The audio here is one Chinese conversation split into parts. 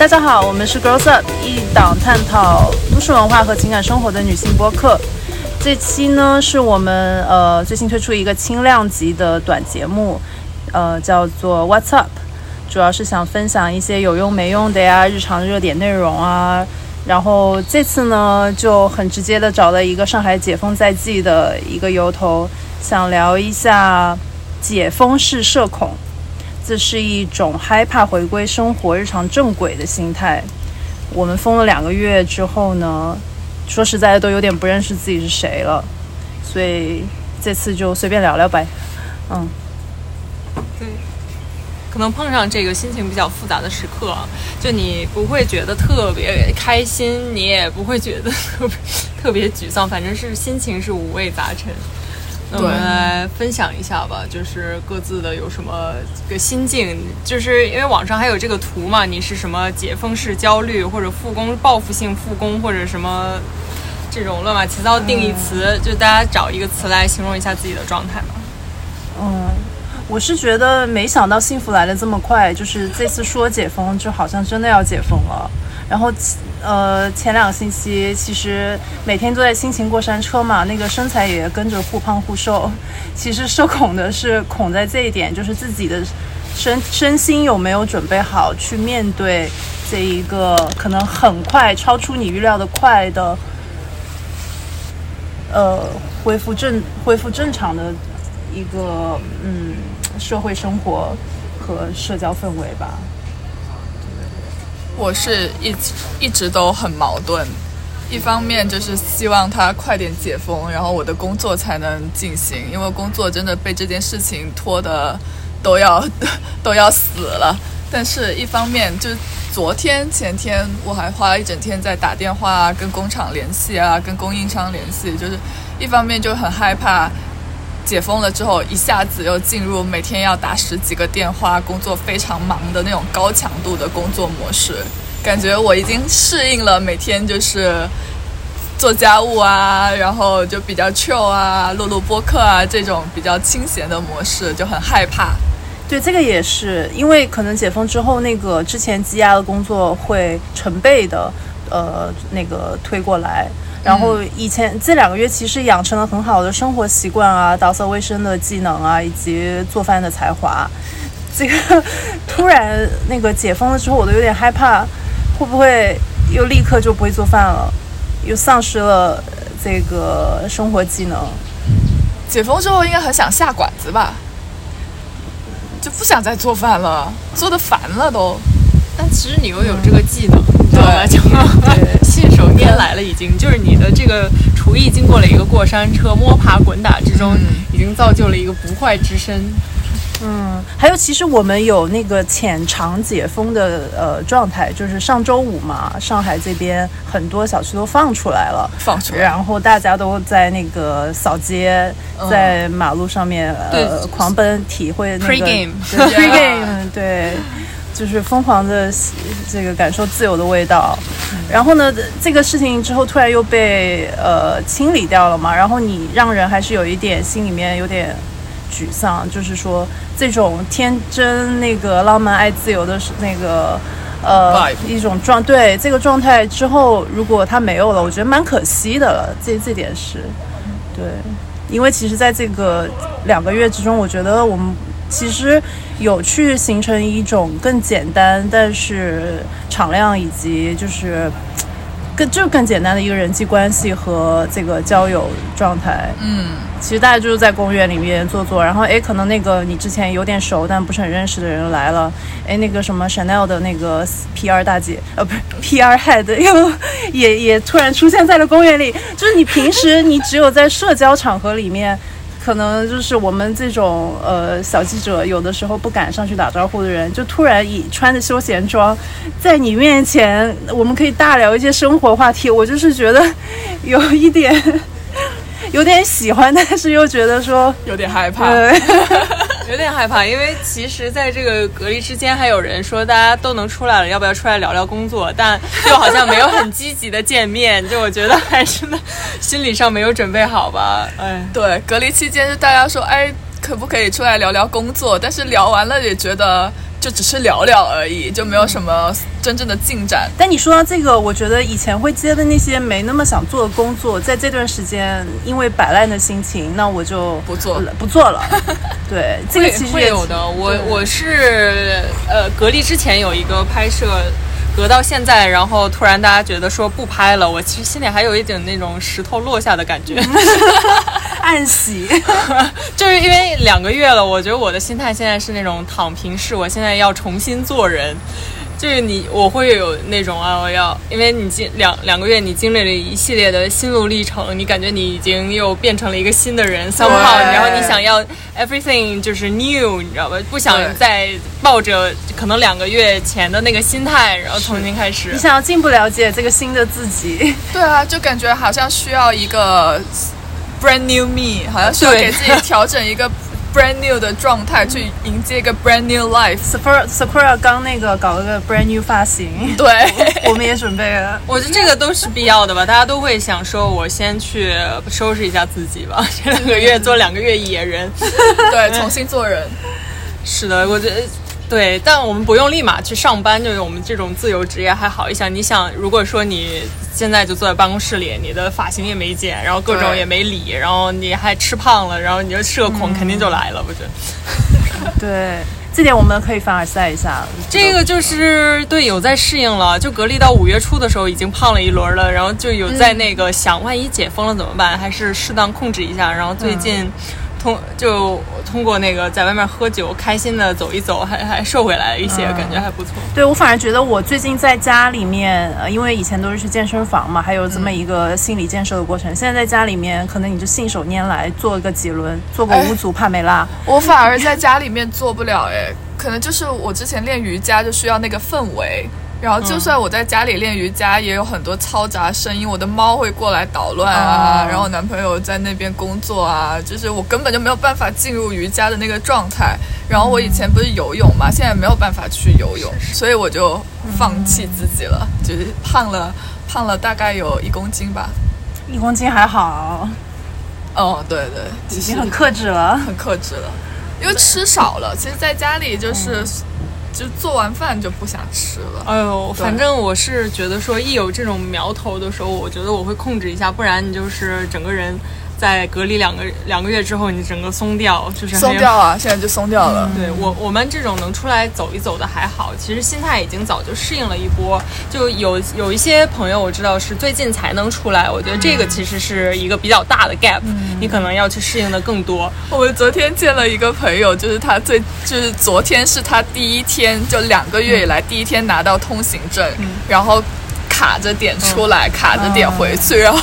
大家好，我们是 Girls Up，一档探讨都市文化和情感生活的女性播客。这期呢是我们呃最新推出一个轻量级的短节目，呃叫做 What's Up，主要是想分享一些有用没用的呀，日常热点内容啊。然后这次呢就很直接的找了一个上海解封在即的一个由头，想聊一下解封式社恐。这是一种害怕回归生活日常正轨的心态。我们封了两个月之后呢，说实在的都有点不认识自己是谁了，所以这次就随便聊聊呗。嗯，对，可能碰上这个心情比较复杂的时刻，就你不会觉得特别开心，你也不会觉得特别特别沮丧，反正是心情是五味杂陈。那我们来分享一下吧，就是各自的有什么个心境，就是因为网上还有这个图嘛，你是什么解封式焦虑，或者复工报复性复工，或者什么这种乱七八糟定义词，就大家找一个词来形容一下自己的状态吧。嗯，我是觉得没想到幸福来的这么快，就是这次说解封，就好像真的要解封了，然后。呃，前两个星期其实每天都在心情过山车嘛，那个身材也跟着忽胖忽瘦。其实社恐的是恐在这一点，就是自己的身身心有没有准备好去面对这一个可能很快超出你预料的快的，呃，恢复正恢复正常的一个嗯社会生活和社交氛围吧。我是一直一直都很矛盾，一方面就是希望他快点解封，然后我的工作才能进行，因为工作真的被这件事情拖得都要 都要死了。但是，一方面就昨天前天我还花了一整天在打电话跟工厂联系啊，跟供应商联系，就是一方面就很害怕。解封了之后，一下子又进入每天要打十几个电话、工作非常忙的那种高强度的工作模式，感觉我已经适应了每天就是做家务啊，然后就比较 chill 啊，录录播客啊这种比较清闲的模式，就很害怕。对，这个也是因为可能解封之后，那个之前积压的工作会成倍的呃那个推过来。然后以前这两个月其实养成了很好的生活习惯啊，打扫卫生的技能啊，以及做饭的才华。这个 突然那个解封了之后，我都有点害怕，会不会又立刻就不会做饭了，又丧失了这个生活技能？解封之后应该很想下馆子吧？就不想再做饭了，做的烦了都。但其实你又有这个技能，对，就信 手拈来了，已经就是你的这个厨艺经过了一个过山车，摸爬滚打之中，已经造就了一个不坏之身。嗯，还有其实我们有那个浅尝解封的呃状态，就是上周五嘛，上海这边很多小区都放出来了，放出来，然后大家都在那个扫街，在马路上面呃狂奔，体会那个 pre game pre game 对。就是疯狂的这个感受自由的味道，然后呢，这个事情之后突然又被呃清理掉了嘛，然后你让人还是有一点心里面有点沮丧，就是说这种天真、那个浪漫、爱自由的那个呃一种状对这个状态之后，如果它没有了，我觉得蛮可惜的了。这这点是对，因为其实在这个两个月之中，我觉得我们。其实有去形成一种更简单，但是敞亮以及就是更就更简单的一个人际关系和这个交友状态。嗯，其实大家就是在公园里面坐坐，然后哎，可能那个你之前有点熟但不是很认识的人来了，哎，那个什么 Chanel 的那个 PR 大姐，呃，不是 PR head 又也也突然出现在了公园里。就是你平时你只有在社交场合里面。可能就是我们这种呃小记者，有的时候不敢上去打招呼的人，就突然以穿着休闲装，在你面前，我们可以大聊一些生活话题。我就是觉得有一点 有点喜欢，但是又觉得说有点害怕。有点害怕，因为其实在这个隔离之间，还有人说大家都能出来了，要不要出来聊聊工作？但又好像没有很积极的见面，就我觉得还是心理上没有准备好吧。哎，对，隔离期间就大家说，哎，可不可以出来聊聊工作？但是聊完了也觉得就只是聊聊而已，就没有什么真正的进展。但你说到这个，我觉得以前会接的那些没那么想做的工作，在这段时间因为摆烂的心情，那我就不做了，不做了。对，这个其实会有的。我我是呃隔离之前有一个拍摄。隔到现在，然后突然大家觉得说不拍了，我其实心里还有一点那种石头落下的感觉，暗喜，就是因为两个月了，我觉得我的心态现在是那种躺平式，我现在要重新做人。就是你，我会有那种啊，我要，因为你经两两个月，你经历了一系列的心路历程，你感觉你已经又变成了一个新的人，三号，然后你想要 everything 就是 new，你知道吧？不想再抱着可能两个月前的那个心态，然后重新开始。你想要进一步了解这个新的自己？对啊，就感觉好像需要一个 brand new me，好像需要给自己调整一个。brand new 的状态去迎接一个 brand new life。Sakura Sakura 刚那个搞了个 brand new 发型，对，我们也准备了。我觉得这个都是必要的吧，大家都会想说，我先去收拾一下自己吧。这两个月做两个月野人，对，重新做人。是的，我觉得。对，但我们不用立马去上班，就是我们这种自由职业还好一些。你想，如果说你现在就坐在办公室里，你的发型也没剪，然后各种也没理，然后你还吃胖了，然后你就社恐肯定就来了，我觉得。对，这点我们可以凡尔赛一下。这个就是对有在适应了，就隔离到五月初的时候已经胖了一轮了，然后就有在那个想，万一解封了怎么办？还是适当控制一下。然后最近。通就通过那个在外面喝酒，开心的走一走，还还瘦回来一些，感觉还不错。对我反而觉得我最近在家里面，呃，因为以前都是去健身房嘛，还有这么一个心理建设的过程。现在在家里面，可能你就信手拈来做个几轮，做个五组帕梅拉。我反而在家里面做不了，哎，可能就是我之前练瑜伽就需要那个氛围。然后，就算我在家里练瑜伽，也有很多嘈杂声音。我的猫会过来捣乱啊，然后男朋友在那边工作啊，就是我根本就没有办法进入瑜伽的那个状态。然后我以前不是游泳嘛，现在没有办法去游泳，所以我就放弃自己了，就是胖了，胖了大概有一公斤吧。一公斤还好。哦，对对，已经很克制了，很克制了，因为吃少了。其实在家里就是。就做完饭就不想吃了。哎呦，反正我是觉得说，一有这种苗头的时候，我觉得我会控制一下，不然你就是整个人。在隔离两个两个月之后，你整个松掉，就是松掉啊！现在就松掉了。对我我们这种能出来走一走的还好，其实心态已经早就适应了一波。就有有一些朋友我知道是最近才能出来，我觉得这个其实是一个比较大的 gap，你可能要去适应的更多。我们昨天见了一个朋友，就是他最就是昨天是他第一天，就两个月以来第一天拿到通行证，然后。卡着点出来，卡着点回去，然后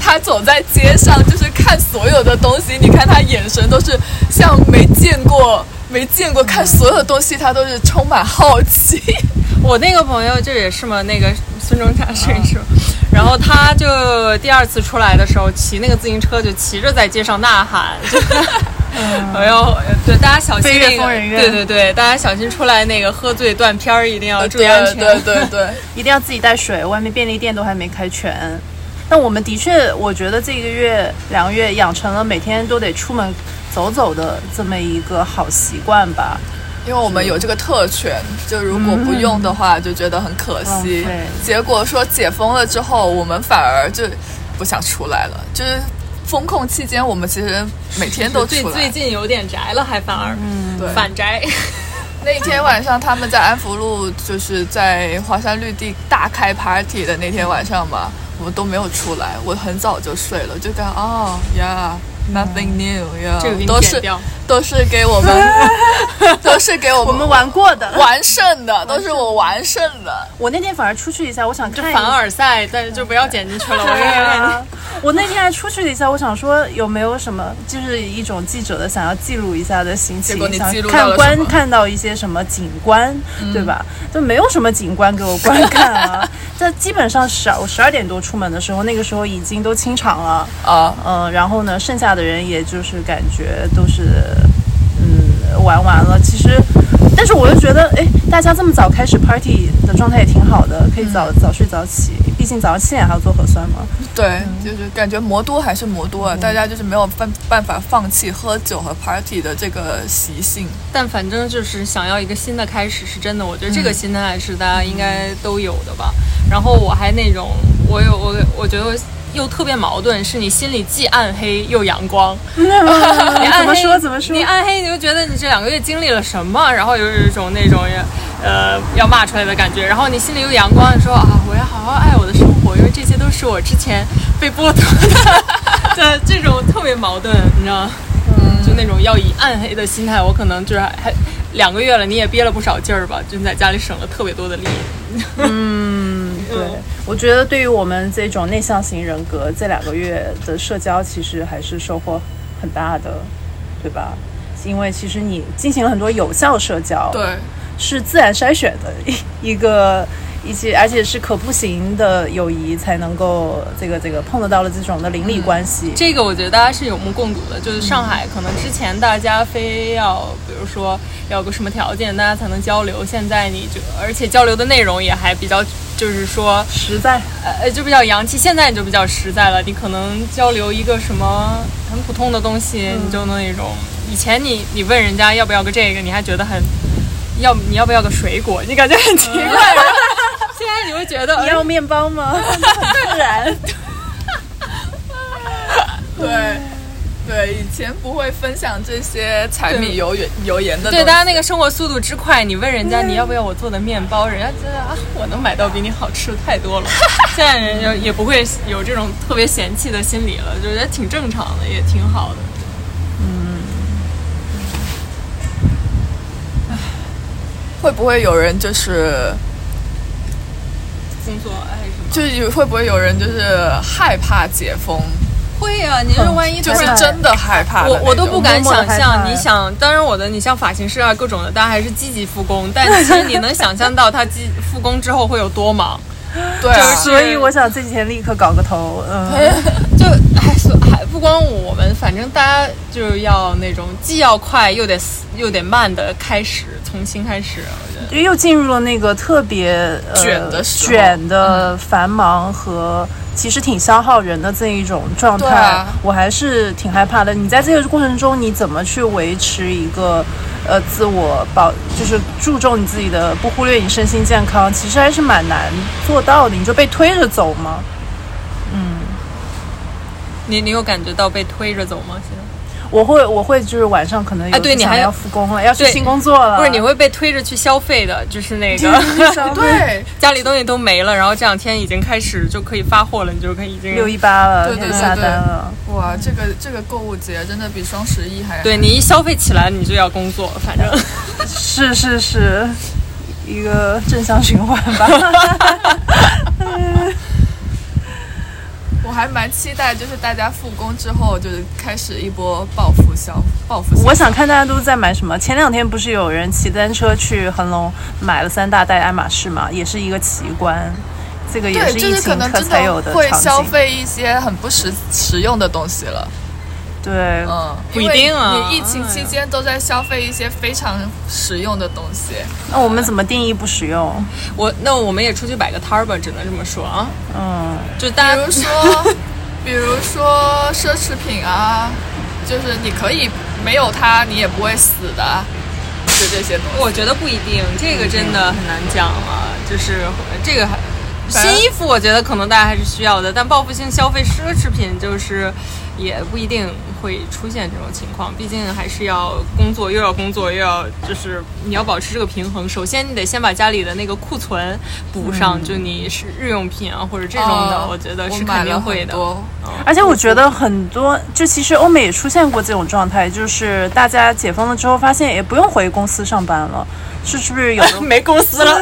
他走在街上，就是看所有的东西。你看他眼神都是像没见过、没见过，看所有的东西他都是充满好奇。我那个朋友就也是嘛，那个孙中山摄影师，然后他就第二次出来的时候骑那个自行车，就骑着在街上呐喊。哎呦，对大家小心那个，对对对，大家小心出来那个喝醉断片儿，一定要注意安全。对对对，一定要自己带水，外面便利店都还没开全。但我们的确，我觉得这个月两个月养成了每天都得出门走走的这么一个好习惯吧。因为我们有这个特权，就如果不用的话，就觉得很可惜。结果说解封了之后，我们反而就不想出来了，就是。风控期间，我们其实每天都最最近有点宅了，还反而嗯，对，反宅。那天晚上他们在安福路，就是在华山绿地大开 party 的那天晚上嘛，我们都没有出来，我很早就睡了，就感哦呀。Nothing new，都是都是给我们，都是给我们我们玩过的完胜的，都是我完胜的。我那天反而出去一下，我想看凡尔赛，但是就不要剪进去了。我 我那天还出去了一下，我想说有没有什么，就是一种记者的想要记录一下的心情，想看观看到一些什么景观，对吧？就没有什么景观给我观看啊。这基本上十我十二点多出门的时候，那个时候已经都清场了啊，嗯，然后呢，剩下的人也就是感觉都是嗯玩完了。其实，但是我又觉得，哎，大家这么早开始 party 的状态也挺好的，可以早早睡早起。毕竟早上七点还要做核酸嘛。对，就是感觉魔都还是魔都啊，大家就是没有办办法放弃喝酒和 party 的这个习性。但反正就是想要一个新的开始，是真的。我觉得这个心态是大家应该都有的吧。然后我还那种，我有我我觉得又特别矛盾，是你心里既暗黑又阳光。你暗怎么黑说怎么说你暗黑，你就觉得你这两个月经历了什么，然后有一种那种呃要骂出来的感觉。然后你心里又阳光，你说啊，我要好好爱我的生活，因为这些都是我之前被剥夺的。对，这种特别矛盾，你知道吗？嗯，就那种要以暗黑的心态，我可能就是还还两个月了，你也憋了不少劲儿吧，就在家里省了特别多的力。嗯，对，我觉得对于我们这种内向型人格，这两个月的社交其实还是收获很大的，对吧？因为其实你进行了很多有效社交，对，是自然筛选的一一个一些，而且是可步行的友谊才能够这个这个碰得到了这种的邻里关系。这个我觉得大家是有目共睹的，就是上海可能之前大家非要，比如说要个什么条件，大家才能交流，现在你就而且交流的内容也还比较，就是说实在，呃，就比较洋气。现在你就比较实在了，你可能交流一个什么很普通的东西，你就那种。以前你你问人家要不要个这个，你还觉得很要你要不要个水果，你感觉很奇怪。你会觉得你要面包吗？很自然。对对，以前不会分享这些柴米油盐油盐的。对，大家那个生活速度之快，你问人家你要不要我做的面包，人家觉得啊，我能买到比你好吃的太多了。现在人家也不会有这种特别嫌弃的心理了，就觉得挺正常的，也挺好的。嗯会不会有人就是工作爱什么？就是会不会有人就是害怕解封？会啊、你是万一就是真的害怕的我我都不敢想象，你想，当然我的，你像发型师啊，各种的，大家还是积极复工，但其实你能想象到他积复工之后会有多忙，对啊，所以我想这几天立刻搞个头，嗯，就不光我们，反正大家就要那种既要快又得又得慢的开始，重新开始，我觉得。又进入了那个特别、呃、卷的卷的繁忙和其实挺消耗人的这一种状态，啊我还是挺害怕的。你在这个过程中，你怎么去维持一个呃自我保，就是注重你自己的，不忽略你身心健康，其实还是蛮难做到的。你就被推着走吗？你你有感觉到被推着走吗？现在我会，我会，就是晚上可能有哎对你还要复工了，要去新工作了，不是你会被推着去消费的，就是那个 对家里东西都没了，然后这两天已经开始就可以发货了，你就可以已经六一八了，对对对可以下单了。哇，这个这个购物节真的比双十一还对你一消费起来，你就要工作，反正 是是是，一个正向循环吧。我还蛮期待，就是大家复工之后，就是开始一波报复消报复消。我想看大家都在买什么。前两天不是有人骑单车去恒隆买了三大袋爱马仕嘛，也是一个奇观。这个也，是疫就是可情可能真才有的的会。消费一些很不实实用的东西了。对，嗯，不一定啊你疫情期间都在消费一些非常实用的东西。那我们怎么定义不实用？我那我们也出去摆个摊儿吧，只能这么说啊。嗯，就大家比如说，比如说奢侈品啊，就是你可以没有它，你也不会死的，就这些东西。我觉得不一定，这个真的很难讲啊。就是这个还新衣服，我觉得可能大家还是需要的，但报复性消费奢侈品就是也不一定会出现这种情况。毕竟还是要工作，又要工作，又要就是你要保持这个平衡。首先，你得先把家里的那个库存补上，就你是日用品啊或者这种的，哦我觉得是肯定会的。而且我觉得很多，就其实欧美也出现过这种状态，就是大家解封了之后，发现也不用回公司上班了，是是不是有的？没公司了，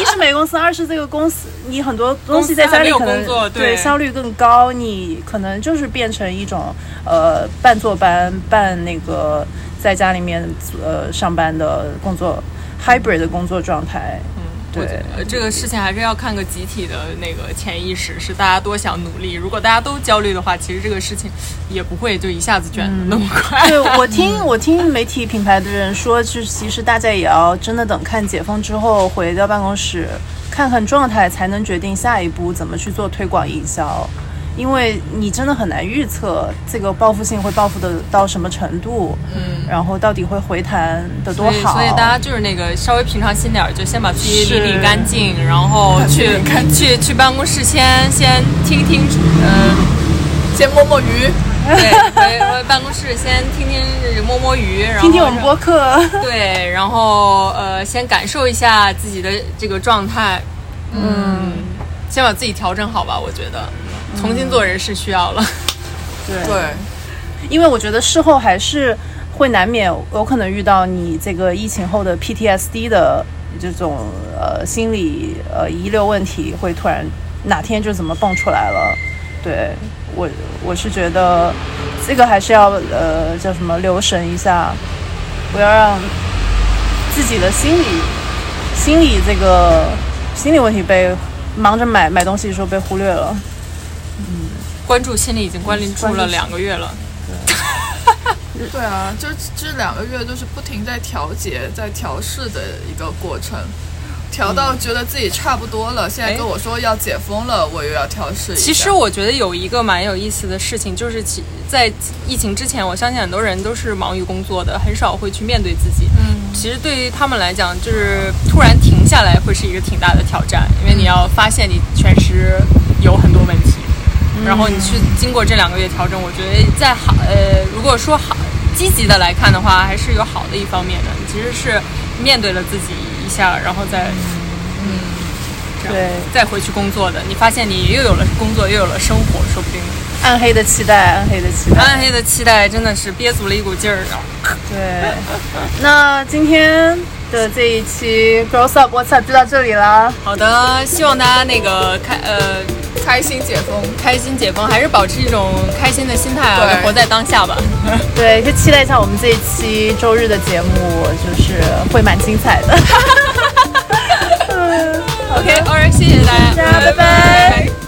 一是没公司，二是这个公司你很多东西在家里可能对效率更高，你可能就是变成一种呃半坐班半那个在家里面呃上班的工作 hybrid 的工作状态。对，呃这个事情还是要看个集体的那个潜意识，是大家多想努力。如果大家都焦虑的话，其实这个事情也不会就一下子卷得那么快。对我 听我听媒体品牌的人说，就是其实大家也要真的等看解封之后回到办公室看看状态，才能决定下一步怎么去做推广营销。因为你真的很难预测这个报复性会报复的到什么程度，嗯，然后到底会回弹的多好。所以大家就是那个稍微平常心点儿，就先把自己是理理干净，然后 去理理干去去办公室先先听听，呃，先摸摸鱼，对，回回办公室先听听摸摸鱼，然后听听我们播客，对，然后呃，先感受一下自己的这个状态，嗯，先把自己调整好吧，我觉得重新做人是需要了。对对，因为我觉得事后还是会难免有可能遇到你这个疫情后的 PTSD 的这种呃心理呃遗留问题，会突然哪天就怎么蹦出来了。对我我是觉得这个还是要呃叫什么留神一下，不要让自己的心理心理这个心理问题被忙着买买东西的时候被忽略了。关注心理已经关注了两个月了，对啊，就这两个月就是不停在调节、在调试的一个过程，调到觉得自己差不多了，现在哎跟我说要解封了，我又要调试一下。其实我觉得有一个蛮有意思的事情，就是其在疫情之前，我相信很多人都是忙于工作的，很少会去面对自己。嗯，其实对于他们来讲，就是突然停下来会是一个挺大的挑战，因为你要发现你确实有很多问题，然后你去经过这两个月调整，我觉得在好呃，如果说好积极的来看的话，还是有好的一方面的。你其实是面对了自己一下，然后再嗯对再回去工作的，你发现你又有了工作，又有了生活，说不定暗黑的期待，暗黑的期待，暗黑的期待真的是憋足了一股劲儿啊！对，那今天的这一期 Grows Up What's Up 就到这里了。好的，希望大家那个开呃开心解封，开心解封，还是保持一种开心的心态，活在当下吧。对，就期待一下我们这一期周日的节目，就是会蛮精彩的。OK，all right，谢谢大家。大家拜拜。